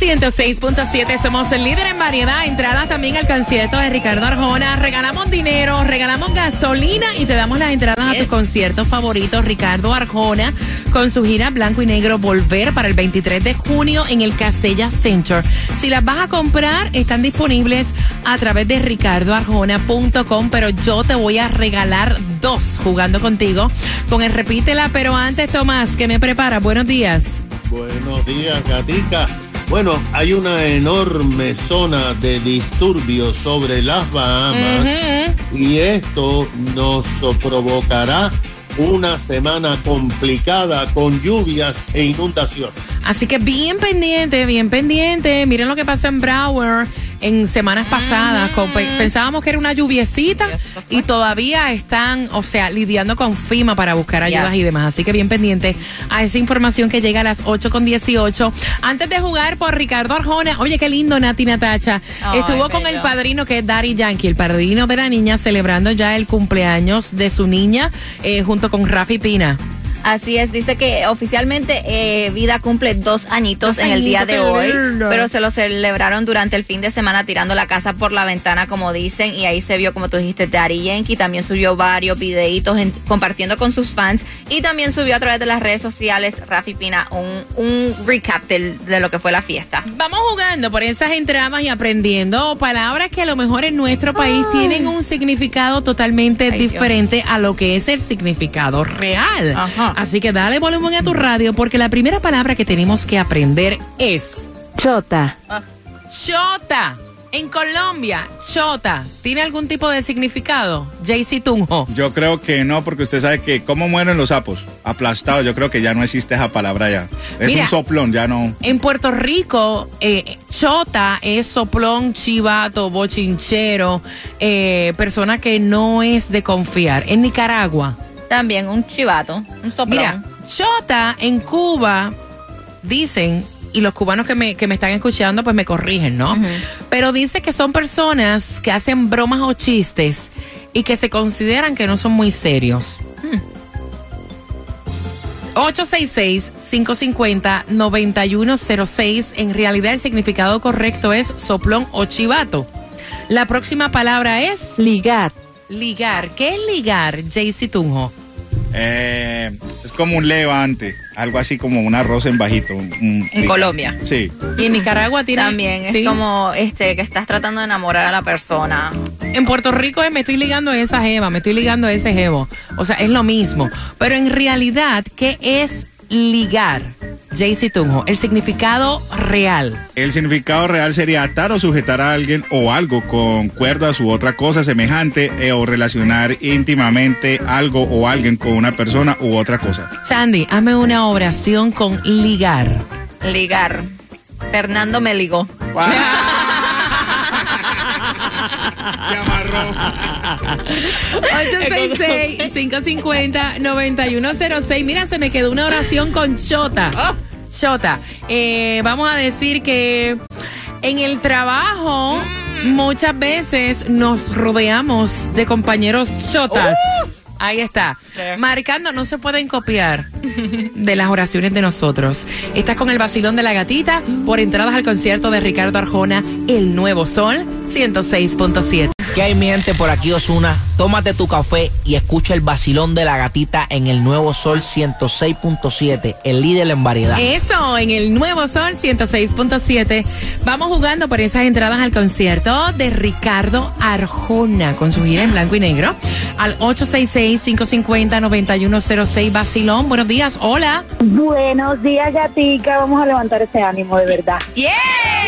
106.7 somos el líder en variedad. Entradas también al concierto de Ricardo Arjona. Regalamos dinero, regalamos gasolina y te damos las entradas a tus conciertos favoritos. Ricardo Arjona con su gira Blanco y Negro Volver para el 23 de junio en el Casella Center. Si las vas a comprar, están disponibles a través de ricardoarjona.com, pero yo te voy a regalar dos jugando contigo con el Repítela. Pero antes, Tomás, que me prepara. Buenos días. Buenos días, Gatica. Bueno, hay una enorme zona de disturbios sobre las Bahamas y esto nos provocará una semana complicada con lluvias e inundaciones. Así que bien pendiente, bien pendiente. Miren lo que pasó en Broward en semanas pasadas. Con- pe- pensábamos que era una lluviecita y todavía están, o sea, lidiando con FIMA para buscar ayudas Yes. y demás. Así que bien pendiente a esa información que llega a las 8 con 18. Antes de jugar por Ricardo Arjona, oye, qué lindo Nati Natacha. Estuvo con el padrino que es Daddy Yankee, el padrino de la niña, celebrando ya el cumpleaños de su niña eh, junto con Rafi Pina. Así es, dice que oficialmente eh, Vida cumple dos añitos Dos en el día de qué hoy, lindo. pero se lo celebraron durante el fin de semana tirando la casa por la ventana, como dicen, y ahí se vio, como tú dijiste, Daddy Yankee, también subió varios videitos en- compartiendo con sus fans, y también subió a través de las redes sociales, Rafi Pina, un, un recap del- de lo que fue la fiesta. Vamos jugando por esas entradas y aprendiendo palabras que a lo mejor en nuestro país tienen un significado totalmente Ay, Dios. diferente a lo que es el significado real. Ajá. Así que dale volumen a tu radio porque la primera palabra que tenemos que aprender es Chota. chota. En Colombia, chota, ¿tiene algún tipo de significado? JC Tunjo. Yo creo que no, porque usted sabe que cómo mueren los sapos, aplastados. Yo creo que ya no existe esa palabra ya. Es Mira. un soplón, ya no. En Puerto Rico, eh, chota es soplón, chivato, bochinchero, eh, persona que no es de confiar. En Nicaragua, También un chivato, un soplón. mira, chota en Cuba, dicen, y los cubanos que me, que me están escuchando pues me corrigen, ¿no? Pero dice que son personas que hacen bromas o chistes y que se consideran que no son muy serios. 866-550-9106. En realidad el significado correcto es soplón o chivato. La próxima palabra es Ligar. ligar. ¿Qué es ligar, Jaycee Tunjo? Eh, es como un levante, algo así como un arroz en bajito. un- En Colombia. Sí. Y en Nicaragua tiene... También sí. es como este que estás tratando de enamorar a la persona. En Puerto Rico es me estoy ligando a esa jeva, me estoy ligando a ese jevo. O sea, es lo mismo. Pero en realidad, ¿qué es ligar? Jaycee Tunjo, el significado real. El significado real sería atar o sujetar a alguien o algo con cuerdas u otra cosa semejante eh, o relacionar íntimamente algo o alguien con una persona u otra cosa. Sandy, hazme una oración con ligar. Ligar. Fernando me ligó. ¡Qué amarró! 866-550-9106. Mira, se me quedó una oración con Chota. Chota. Eh, vamos a decir que en el trabajo muchas veces nos rodeamos de compañeros chotas. Ahí está. Marcando, no se pueden copiar de las oraciones de nosotros. Estás con el vacilón de la gatita por entradas al concierto de Ricardo Arjona, El Nuevo Sol 106.7. ¿Qué hay mi gente por aquí Osuna? Tómate tu café y escucha el vacilón de la gatita en el nuevo Sol 106.7, el líder en variedad. Eso, en el Nuevo Sol 106.7. Vamos jugando por esas entradas al concierto de Ricardo Arjona con su gira en blanco y negro. Al 866-550-9106 Basilón. Buenos días, hola. Buenos días, gatica. Vamos a levantar ese ánimo de verdad.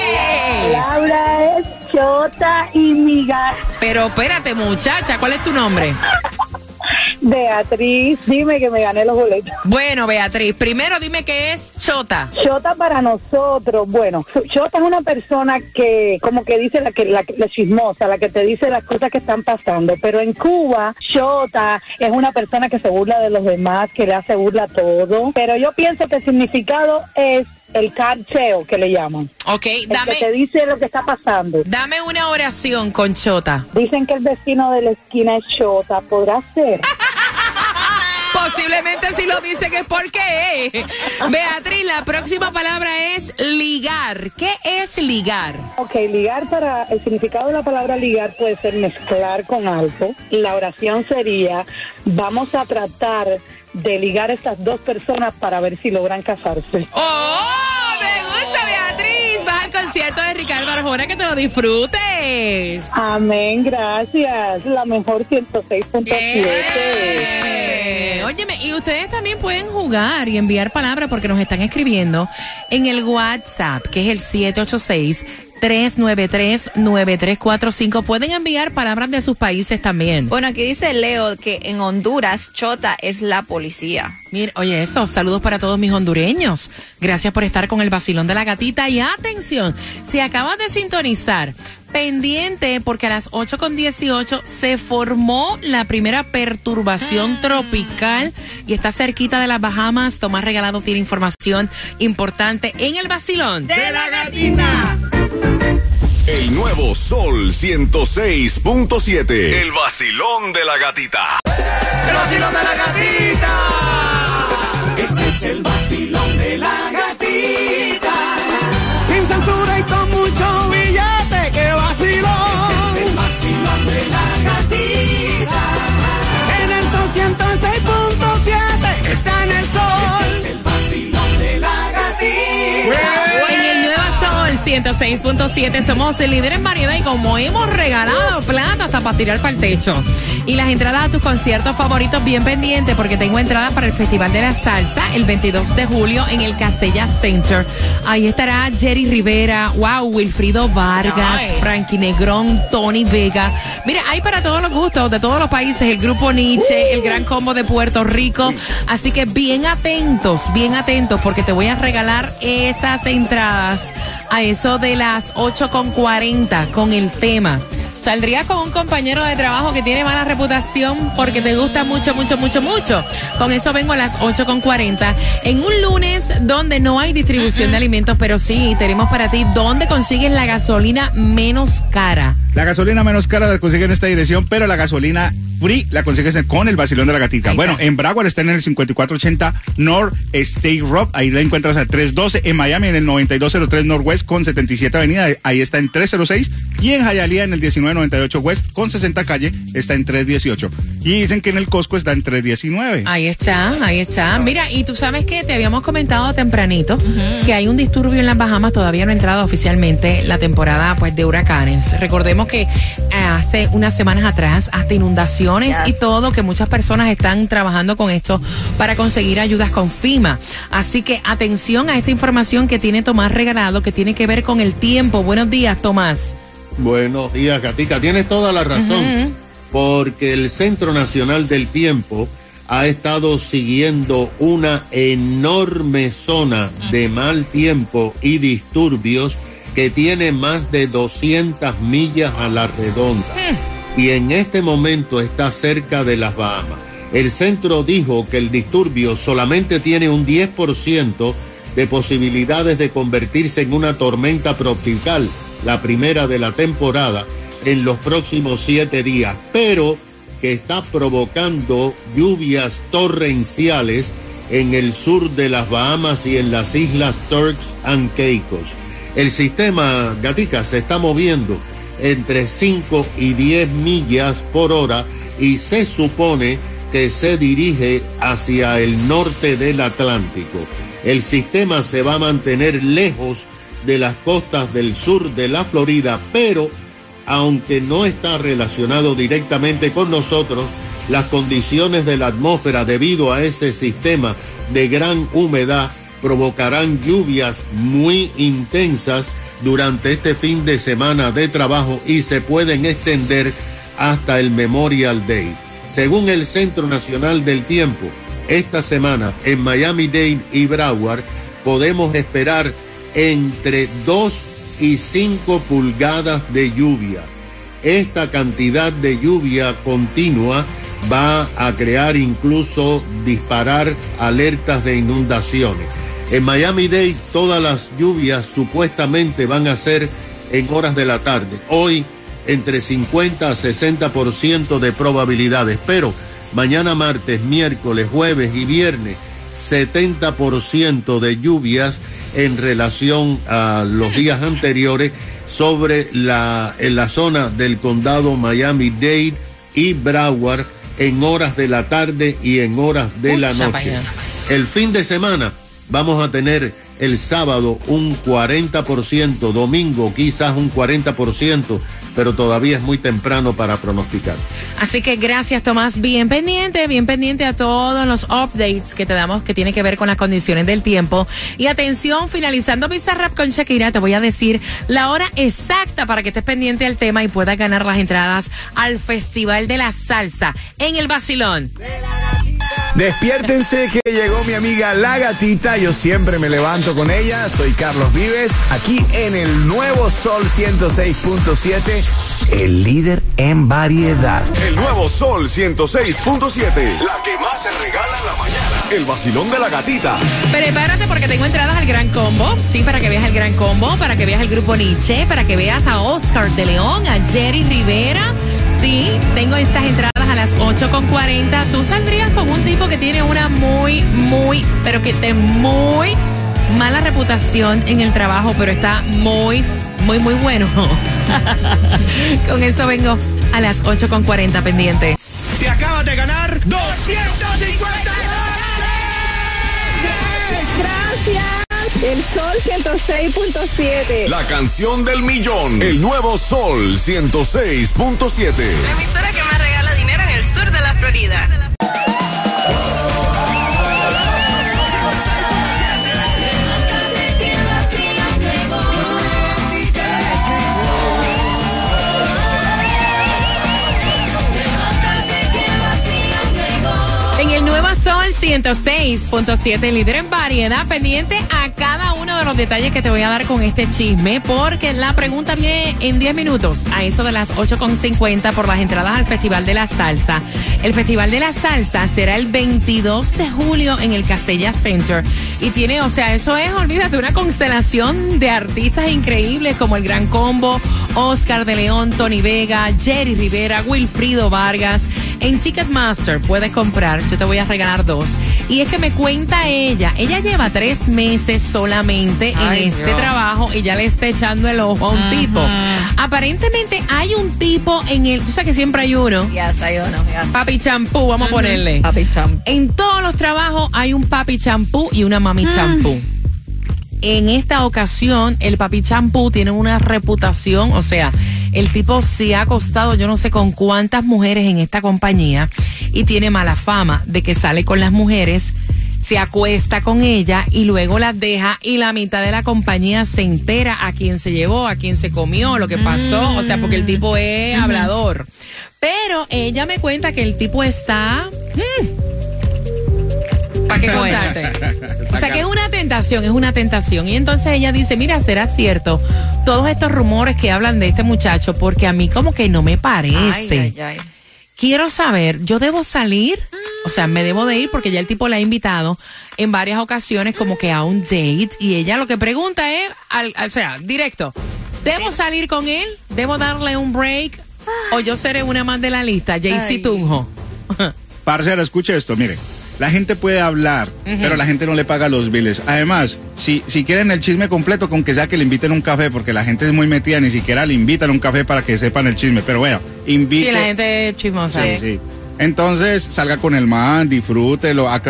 ¡Yes! Laura es Chota y Miga. Pero espérate, muchacha, ¿cuál es tu nombre? Beatriz, dime que me gané los boletos. Bueno, Beatriz, primero dime qué es chota. Chota para nosotros, bueno, Chota es una persona que como que dice la que la, la chismosa, la que te dice las cosas que están pasando, pero en Cuba Chota es una persona que se burla de los demás, que le hace burla a todo, pero yo pienso que el significado es el carcheo que le llaman. Ok, El dame, que te dice lo que está pasando. dame una oración con chota. Dicen que el vecino de la esquina es Chota, ¿podrá ser? Posiblemente si lo dice que es porque. Beatriz, la próxima palabra es ligar. ¿Qué es ligar? Ok, ligar para el significado de la palabra ligar puede ser mezclar con algo. La oración sería, vamos a tratar de ligar a estas dos personas para ver si logran casarse. ¡Oh! ¡Me gusta, Beatriz! Vas al concierto de Ricardo Arjona, que te lo disfrutes. Amén, gracias. La mejor 106.7. Eh, Óyeme, y ustedes también pueden jugar y enviar palabras porque nos están escribiendo en el WhatsApp, que es el 786. 393-9345. Pueden enviar palabras de sus países también. Bueno, aquí dice Leo que en Honduras Chota es la policía. Mira, oye, eso, saludos para todos mis hondureños. Gracias por estar con el vacilón de la gatita. Y atención, si acabas de sintonizar, pendiente, porque a las 8 con 18 se formó la primera perturbación tropical y está cerquita de las Bahamas. Tomás Regalado tiene información importante en el vacilón de la gatita. El nuevo Sol 106.7. El vacilón de la gatita. El vacilón de la gatita. Este es el vacilón de la 106.7 somos el líder en variedad y como hemos regalado plata hasta para tirar para el techo. Y las entradas a tus conciertos favoritos bien pendientes porque tengo entradas para el Festival de la Salsa el 22 de julio en el Casella Center. Ahí estará Jerry Rivera, wow, Wilfrido Vargas, Ay. Frankie Negrón, Tony Vega. Mira, hay para todos los gustos de todos los países, el grupo Nietzsche, el Gran Combo de Puerto Rico. Así que bien atentos, bien atentos, porque te voy a regalar esas entradas a eso de las 8.40 con el tema. Saldrías con un compañero de trabajo que tiene mala reputación porque te gusta mucho, mucho, mucho, mucho. Con eso vengo a las 8.40 en un lunes donde no hay distribución de alimentos, pero sí tenemos para ti dónde consigues la gasolina menos cara. La gasolina menos cara la consigues en esta dirección, pero la gasolina free la consigues con el vacilón de la gatita. Ahí bueno, está. en Broward está en el 5480 North State Road, ahí la encuentras a 312. En Miami en el 9203 Northwest con 77 Avenida, ahí está en 306. Y en Hialeah en el 1998 West con 60 Calle está en 318. Y dicen que en el Costco está en 319. Ahí está, ahí está. Mira, y tú sabes que te habíamos comentado tempranito que hay un disturbio en las Bahamas, todavía no ha entrado oficialmente la temporada pues de huracanes. Recordemos que eh, hace unas semanas atrás hasta inundaciones y todo, que muchas personas están trabajando con esto para conseguir ayudas con FIMA. Así que atención a esta información que tiene Tomás regalado, que tiene que ver con el tiempo. Buenos días, Tomás. Buenos días, Gatica. Tienes toda la razón, porque el Centro Nacional del Tiempo ha estado siguiendo una enorme zona de mal tiempo y disturbios que tiene más de 200 millas a la redonda. Y en este momento está cerca de las Bahamas. El centro dijo que el disturbio solamente tiene un 10% de posibilidades de convertirse en una tormenta tropical, la primera de la temporada, en los próximos siete días, pero que está provocando lluvias torrenciales en el sur de las Bahamas y en las islas Turks and Caicos. El sistema Gatica se está moviendo entre 5 y 10 millas por hora y se supone que se dirige hacia el norte del Atlántico. El sistema se va a mantener lejos de las costas del sur de la Florida, pero aunque no está relacionado directamente con nosotros, las condiciones de la atmósfera debido a ese sistema de gran humedad provocarán lluvias muy intensas durante este fin de semana de trabajo y se pueden extender hasta el Memorial Day. Según el Centro Nacional del Tiempo, esta semana en Miami-Dade y Broward podemos esperar entre 2 y 5 pulgadas de lluvia. Esta cantidad de lluvia continua va a crear incluso disparar alertas de inundaciones. En Miami-Dade todas las lluvias supuestamente van a ser en horas de la tarde. Hoy entre 50 a 60% de probabilidades, pero mañana martes, miércoles, jueves y viernes 70% de lluvias en relación a los días anteriores sobre la, en la zona del condado Miami-Dade y Broward en horas de la tarde y en horas de la noche. El fin de semana vamos a tener el sábado un 40%, domingo quizás un 40%, pero todavía es muy temprano para pronosticar. Así que gracias Tomás, bien pendiente, bien pendiente a todos los updates que te damos que tiene que ver con las condiciones del tiempo. Y atención, finalizando Rap con Shakira, te voy a decir la hora exacta para que estés pendiente al tema y puedas ganar las entradas al Festival de la Salsa en el Basilón. Despiértense que llegó mi amiga La Gatita. Yo siempre me levanto con ella. Soy Carlos Vives, aquí en el nuevo Sol 106.7, el líder en variedad. El nuevo Sol 106.7, la que más se regala en la mañana. El vacilón de la gatita. Prepárate porque tengo entradas al Gran Combo. Sí, para que veas el Gran Combo, para que veas el grupo Nietzsche, para que veas a Oscar de León, a Jerry Rivera. Sí, tengo estas entradas las 8.40. Tú saldrías con un tipo que tiene una muy, muy, pero que te muy mala reputación en el trabajo, pero está muy, muy, muy bueno. con eso vengo a las 8.40 pendiente. Te acabas de ganar 250 Gracias. El Sol 106.7. La canción del millón. El nuevo Sol 106.7. En el nuevo Sol 106.7, líder en variedad, pendiente a los detalles que te voy a dar con este chisme, porque la pregunta viene en 10 minutos, a eso de las 8.50 por las entradas al Festival de la Salsa. El Festival de la Salsa será el 22 de julio en el Casella Center y tiene, o sea, eso es, olvídate, una constelación de artistas increíbles como el Gran Combo, Oscar de León, Tony Vega, Jerry Rivera, Wilfrido Vargas. En Ticketmaster puedes comprar, yo te voy a regalar dos. Y es que me cuenta ella, ella lleva tres meses solamente en este trabajo y ya le está echando el ojo a un tipo. Aparentemente hay un tipo en el, tú sabes que siempre hay uno. Ya está, yo no. ya. Papi champú, vamos a ponerle. Papi champú. En todos los trabajos hay un papi champú y una mami champú. En esta ocasión, el papi champú tiene una reputación, o sea, el tipo se ha acostado yo no sé con cuántas mujeres en esta compañía y tiene mala fama de que sale con las mujeres, se acuesta con ella y luego las deja y la mitad de la compañía se entera a quién se llevó, a quién se comió, lo que pasó, o sea, porque el tipo es hablador. Pero ella me cuenta que el tipo está... ¿Para qué contarte? O sea que es una tentación, es una tentación. Y entonces ella dice, mira, será cierto todos estos rumores que hablan de este muchacho, porque a mí como que no me parece. Ay, ay, ay. Quiero saber, ¿yo debo salir? O sea, me debo de ir porque ya el tipo la ha invitado en varias ocasiones como que a un date y ella lo que pregunta es, al, al- o sea, directo, ¿debo salir con él? ¿Debo darle un break? ¿O yo seré una más de la lista? Ay. Jaycee Tunjo. Parcero, escuche esto, mire. La gente puede hablar, pero la gente no le paga los biles. Además, si, si quieren el chisme completo, con que sea que le inviten un café, porque la gente es muy metida, ni siquiera le invitan un café para que sepan el chisme. Pero bueno, invite. Sí, la gente es chismosa. Sí, sí. Entonces, salga con el man, disfrútelo. Ah,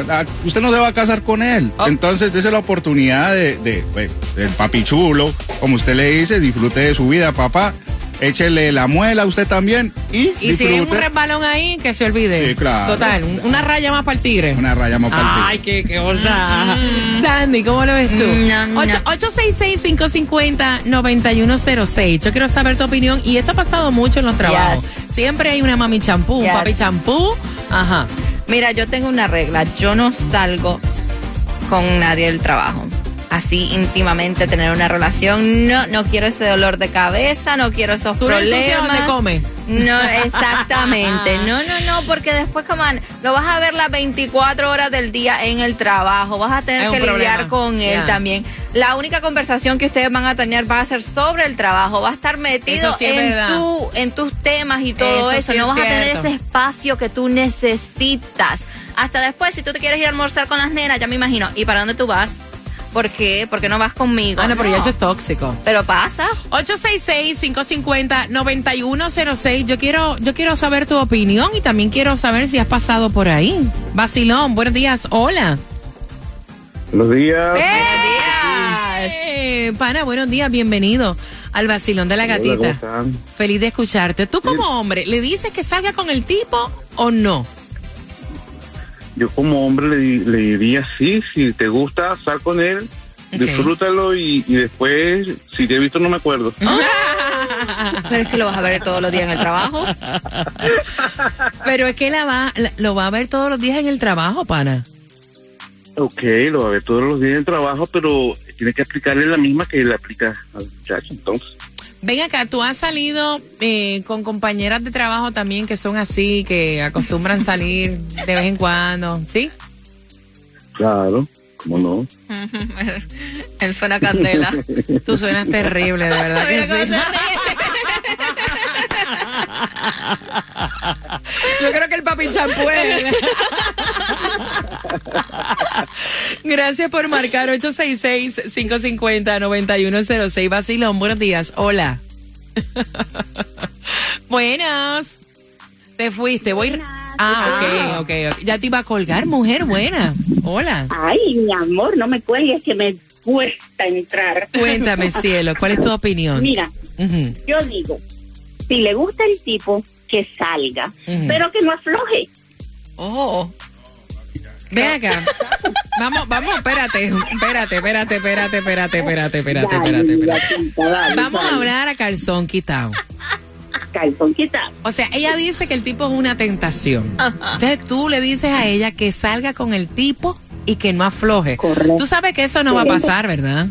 usted no se va a casar con él. Oh. Entonces, dése la oportunidad de, de, pues, del papi chulo, como usted le dice, disfrute de su vida, papá. Échele la muela a usted también y, Y si hay un resbalón ahí, que se olvide. Sí, claro. Total, un- una raya más para el tigre. Una raya más para el Ay, qué, qué cosa. Sandy, ¿cómo lo ves tú? No, no. Ocho- 866-550-9106. Yo quiero saber tu opinión. Y esto ha pasado mucho en los trabajos. Siempre hay una mami champú, un papi champú Ajá. Mira, yo tengo una regla. Yo no salgo con nadie del trabajo. Así íntimamente tener una relación. No, no quiero ese dolor de cabeza, no quiero esos ¿Tú problemas. donde comes? No, exactamente. No, no, no, porque después, como lo vas a ver las 24 horas del día en el trabajo. Vas a tener que lidiar con él también. La única conversación que ustedes van a tener va a ser sobre el trabajo. Va a estar metido Eso sí es en, tu, en tus temas y todo Eso eso. sí no es vas a tener ese espacio que tú necesitas. Hasta después, si tú te quieres ir a almorzar con las nenas, ya me imagino. ¿Y para dónde tú vas? ¿Por qué? ¿Por qué no vas conmigo? Ah, no, pero ya eso es tóxico. Pero pasa. 866-550-9106. Yo quiero, yo quiero saber tu opinión y también quiero saber si has pasado por ahí. Basilón, buenos días. Hola. Buenos días. Eh, pana, buenos días. Bienvenido al Basilón de la Hola, Gatita. ¿cómo están? Feliz de escucharte. ¿Tú como hombre le dices que salga con el tipo o no? Yo como hombre le, le diría sí, si te gusta, sal con él, disfrútalo y, y después, si te he visto no me acuerdo. Pero es que lo vas a ver todos los días en el trabajo. Pero es que la va, la- lo va a ver todos los días en el trabajo, pana. Ok, lo va a ver todos los días en el trabajo, pero tiene que aplicarle la misma que le aplica al muchacho. Entonces, Ven acá, tú has salido eh, con compañeras de trabajo también que son así, que acostumbran salir de vez en cuando, ¿sí? claro, ¿cómo no? Él suena candela. Tú suenas terrible, de verdad que sí. Yo creo que el papi champú. Gracias por marcar 866-550-9106. Basilón, buenos días. Hola. Buenas. Te fuiste. Voy. Ah, ok, ok. ok. Ya te iba a colgar, mujer. Buena. Hola. Ay, mi amor, no me cuelgues que me cuesta entrar. Cuéntame, cielo. ¿Cuál es tu opinión? Mira, yo digo, si le gusta el tipo, que salga, pero que no afloje. Oh. Ven acá. Vamos, vamos, espérate, espérate, espérate, espérate, espérate, espérate, espérate, espérate, espérate. Vamos a hablar a calzón quitado. Calzón quitado. O sea, ella dice que el tipo es una tentación. Entonces tú le dices a ella que salga con el tipo y que no afloje. Tú sabes que eso no va a pasar, ¿verdad?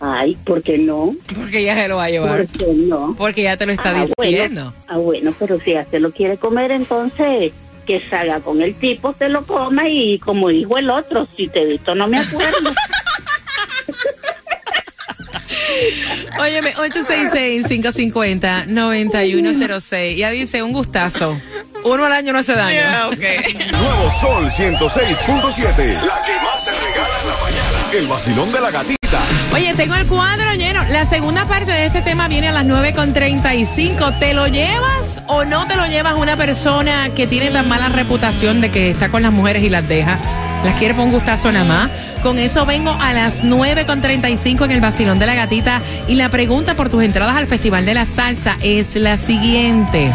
Ay, ¿por qué no? Porque ella se lo va a llevar. ¿Por qué no? Porque ya te lo está Ah, diciendo. Bueno, ah, bueno, pero si ya se lo quiere comer, entonces que salga con el tipo, se lo coma y como dijo el otro, si te he visto no me acuerdo. Óyeme, 866-550-9106. Ya dice, un gustazo. Uno al año no hace daño. Nuevo Sol 106.7. La que más se regala en la mañana. El vacilón de la gatita. Oye, tengo el cuadro lleno. La segunda parte de este tema viene a las 9.35. ¿Te lo llevas o no te lo llevas una persona que tiene tan mala reputación de que está con las mujeres y las deja? Las quiere por un gustazo nada más. Con eso vengo a las 9.35 en el Vacilón de la Gatita. Y la pregunta por tus entradas al Festival de la Salsa es la siguiente.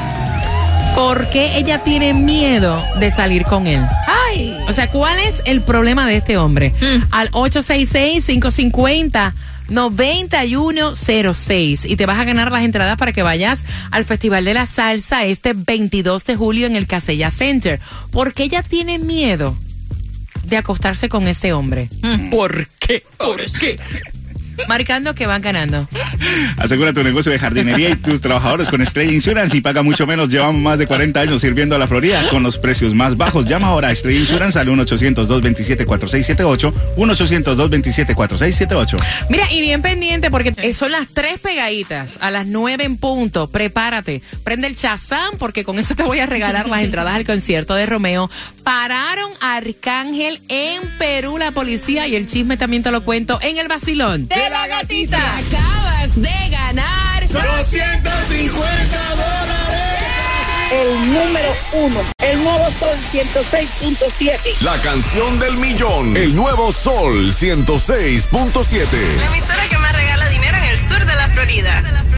¿Por qué ella tiene miedo de salir con él? Ay. O sea, ¿cuál es el problema de este hombre? Al 866-550-9106. Y te vas a ganar las entradas para que vayas al Festival de la Salsa este 22 de julio en el Casella Center. ¿Por qué ella tiene miedo de acostarse con ese hombre? ¿Por qué? ¿Por qué? Marcando que van ganando. Asegura tu negocio de jardinería y tus trabajadores con Estrella Insurance y paga mucho menos. Llevamos más de 40 años sirviendo a la Florida con los precios más bajos. Llama ahora a Estrella Insurance al 1-800-227-4678. 1-800-227-4678. Mira, y bien pendiente porque eh, son las tres pegaditas a las nueve en punto. Prepárate. Prende el Shazam porque con eso te voy a regalar las entradas al concierto de Romeo. Pararon a Arcángel en Perú la policía y el chisme también te lo cuento en el vacilón. De la gatita. Acabas de ganar 250 dólares. El número uno, el nuevo Sol 106.7. La canción del millón. El nuevo Sol 106.7. La emisora que más regala dinero en el sur de la Florida.